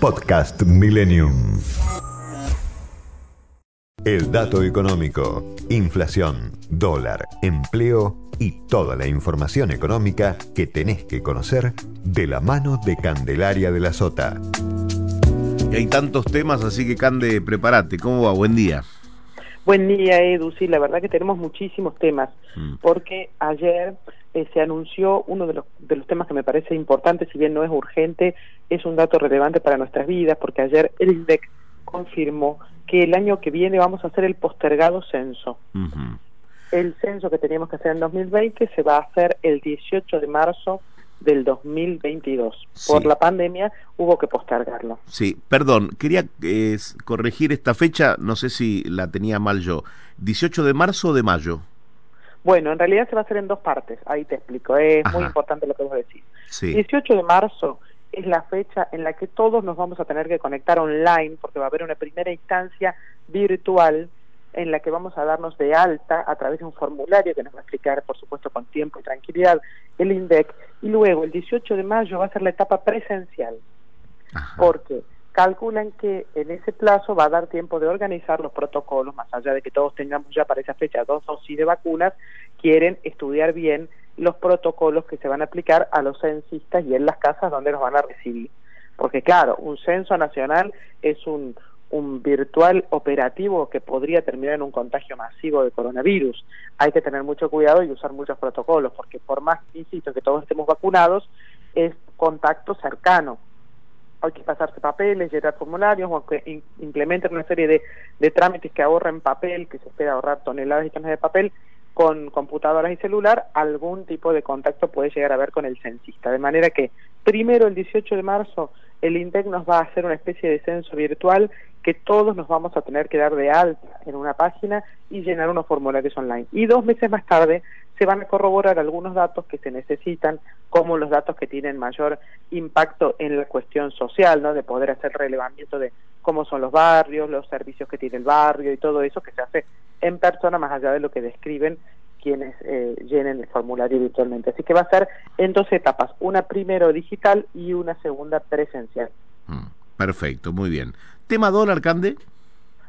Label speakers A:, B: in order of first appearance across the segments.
A: Podcast Millennium. El dato económico, inflación, dólar, empleo y toda la información económica que tenés que conocer de la mano de Candelaria de la Sota.
B: Hay tantos temas, así que Cande, prepárate. ¿Cómo va? Buen día.
C: Buen día, Edu. Sí, la verdad que tenemos muchísimos temas,
B: Mm.
C: porque ayer eh, se anunció uno de los, de los temas que me parece importante, si bien no es urgente, es un dato relevante para nuestras vidas, porque ayer el INDEC confirmó que el año que viene vamos a hacer el postergado censo. El censo que teníamos que hacer en 2020 se va a hacer el 18 de marzo del 2022.
B: Sí.
C: Por la pandemia hubo que postergarlo.
B: Sí, perdón, quería eh, corregir esta fecha, no sé si la tenía mal yo. ¿18 de marzo o de mayo?
C: Bueno, en realidad se va a hacer en dos partes, ahí te explico, es muy importante lo que vos decís.
B: Sí.
C: 18 de marzo es la fecha en la que todos nos vamos a tener que conectar online porque va a haber una primera instancia virtual en la que vamos a darnos de alta a través de un formulario que nos va a explicar, por supuesto, con tiempo y tranquilidad el INDEC. Y luego, el 18 de mayo va a ser la etapa presencial
B: Ajá.
C: porque calculan que en ese plazo va a dar tiempo de organizar los protocolos, más allá de que todos tengamos ya para esa fecha dos dosis de vacunas, quieren estudiar bien los protocolos que se van a aplicar a los censistas y en las casas donde los van a recibir. Porque claro, un censo nacional es un, un virtual operativo que podría terminar en un contagio masivo de coronavirus. Hay que tener mucho cuidado y usar muchos protocolos, porque por más, insisto, que todos estemos vacunados, es contacto cercano hay que pasarse papeles, llenar formularios, o que implementen una serie de, de trámites que ahorren papel, que se espera ahorrar toneladas y toneladas de papel, con computadoras y celular, algún tipo de contacto puede llegar a haber con el censista. De manera que, primero el 18 de marzo, el INDEC nos va a hacer una especie de censo virtual que todos nos vamos a tener que dar de alta en una página y llenar unos formularios online. Y dos meses más tarde se van a corroborar algunos datos que se necesitan, como los datos que tienen mayor impacto en la cuestión social, ¿no? De poder hacer relevamiento de cómo son los barrios, los servicios que tiene el barrio y todo eso que se hace en persona, más allá de lo que describen quienes eh, llenen el formulario virtualmente. Así que va a ser en dos etapas, una primero digital y una segunda presencial.
B: Mm, Perfecto, muy bien. ¿Tema dólar, Cande?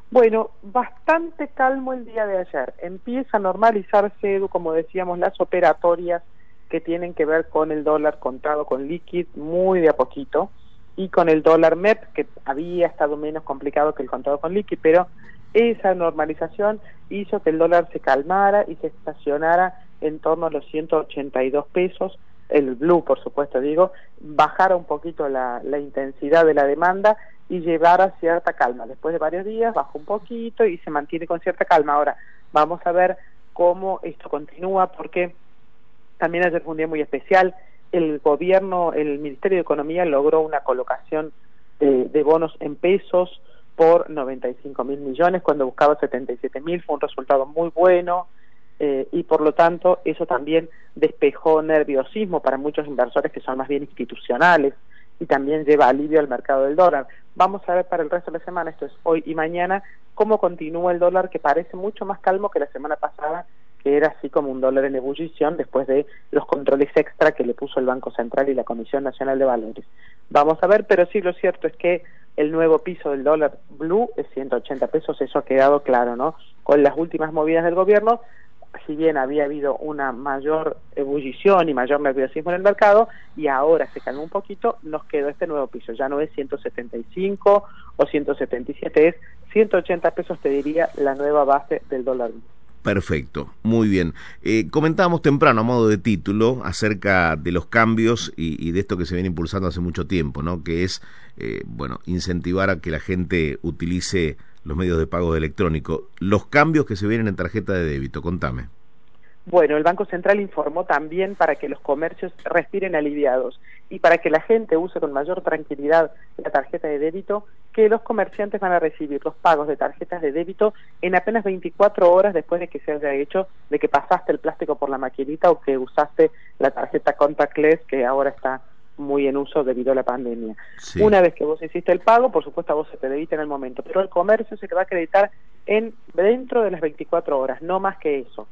C: Bueno, bastante calmo el día de ayer. Empieza a normalizarse, Edu, como decíamos, las operatorias que tienen que ver con el dólar contado con liquid muy de a poquito y con el dólar MEP, que había estado menos complicado que el contado con liquid, pero esa normalización hizo que el dólar se calmara y se estacionara en torno a los 182 pesos, el blue, por supuesto, digo, bajara un poquito la, la intensidad de la demanda y llevara cierta calma. Después de varios días bajó un poquito y se mantiene con cierta calma. Ahora, vamos a ver cómo esto continúa, porque también ayer fue un día muy especial. El gobierno, el Ministerio de Economía logró una colocación de, de bonos en pesos por 95 mil millones cuando buscaba 77 mil. Fue un resultado muy bueno eh, y por lo tanto eso también despejó nerviosismo para muchos inversores que son más bien institucionales y también lleva alivio al mercado del dólar. Vamos a ver para el resto de la semana, esto es hoy y mañana, cómo continúa el dólar que parece mucho más calmo que la semana pasada, que era así como un dólar en ebullición después de los controles extra que le puso el Banco Central y la Comisión Nacional de Valores. Vamos a ver, pero sí lo cierto es que el nuevo piso del dólar blue es 180 pesos, eso ha quedado claro, ¿no? Con las últimas movidas del gobierno, si bien había habido una mayor ebullición y mayor nerviosismo en el mercado, y ahora se calmó un poquito, nos quedó este nuevo piso. Ya no es 175 o 177, es 180 pesos, te diría, la nueva base del dólar.
B: Perfecto, muy bien. Eh, comentábamos temprano a modo de título acerca de los cambios y, de esto que se viene impulsando hace mucho tiempo, ¿no? Que es, eh, bueno, incentivar a que la gente utilice los medios de pago electrónico. Los cambios que se vienen en tarjeta de débito, contame.
C: Bueno, el Banco Central informó también para que los comercios respiren aliviados y para que la gente use con mayor tranquilidad la tarjeta de débito, que los comerciantes van a recibir los pagos de tarjetas de débito en apenas 24 horas después de que se haya hecho, de que pasaste el plástico por la maquinita o que usaste la tarjeta contactless que ahora está muy en uso debido a la pandemia.
B: Sí.
C: Una vez que vos hiciste el pago, por supuesto a vos se te debita en el momento, pero el comercio se te va a acreditar en dentro de las 24 horas, no más que eso.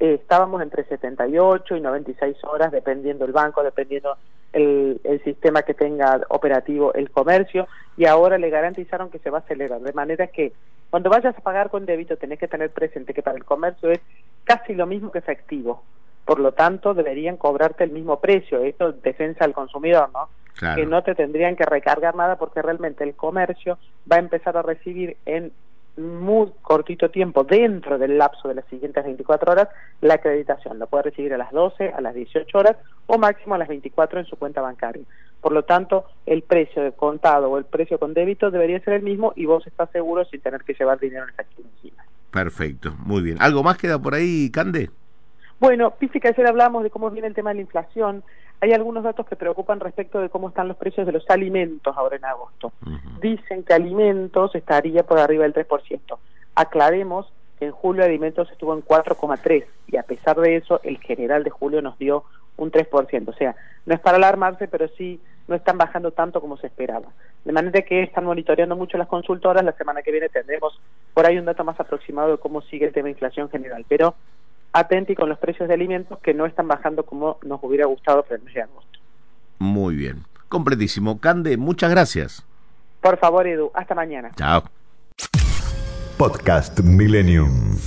C: Eh, estábamos entre 78 y 96 horas, dependiendo el banco, dependiendo el, sistema que tenga operativo el comercio y ahora le garantizaron que se va a acelerar, de manera que cuando vayas a pagar con débito tenés que tener presente que para el comercio es casi lo mismo que efectivo, por lo tanto deberían cobrarte el mismo precio, esto defensa al consumidor, ¿no? Que no te tendrían que recargar nada porque realmente el comercio va a empezar a recibir en muy cortito tiempo, dentro del lapso de las siguientes 24 horas, la acreditación. La puede recibir a las 12, a las 18 horas o máximo a las 24 en su cuenta bancaria. Por lo tanto, el precio de contado o el precio con débito debería ser el mismo y vos estás seguro sin tener que llevar dinero en efectivo encima.
B: Perfecto, muy bien. ¿Algo más queda por ahí, Cande?
C: Bueno, viste que ayer hablamos de cómo viene el tema de la inflación hay algunos datos que preocupan respecto de cómo están los precios de los alimentos ahora en agosto. Dicen que alimentos estaría por arriba del 3%. Aclaremos que en julio alimentos estuvo en 4,3 y a pesar de eso el general de julio nos dio un 3%. O sea, no es para alarmarse, pero sí no están bajando tanto como se esperaba. De manera que están monitoreando mucho las consultoras. La semana que viene tendremos por ahí un dato más aproximado de cómo sigue el tema de inflación general. Pero atenti con los precios de alimentos que no están bajando como nos hubiera gustado para el mes de agosto.
B: Muy bien, completísimo. Cande, muchas gracias.
C: Por favor, Edu, hasta mañana.
B: Chao.
A: Podcast Millennium.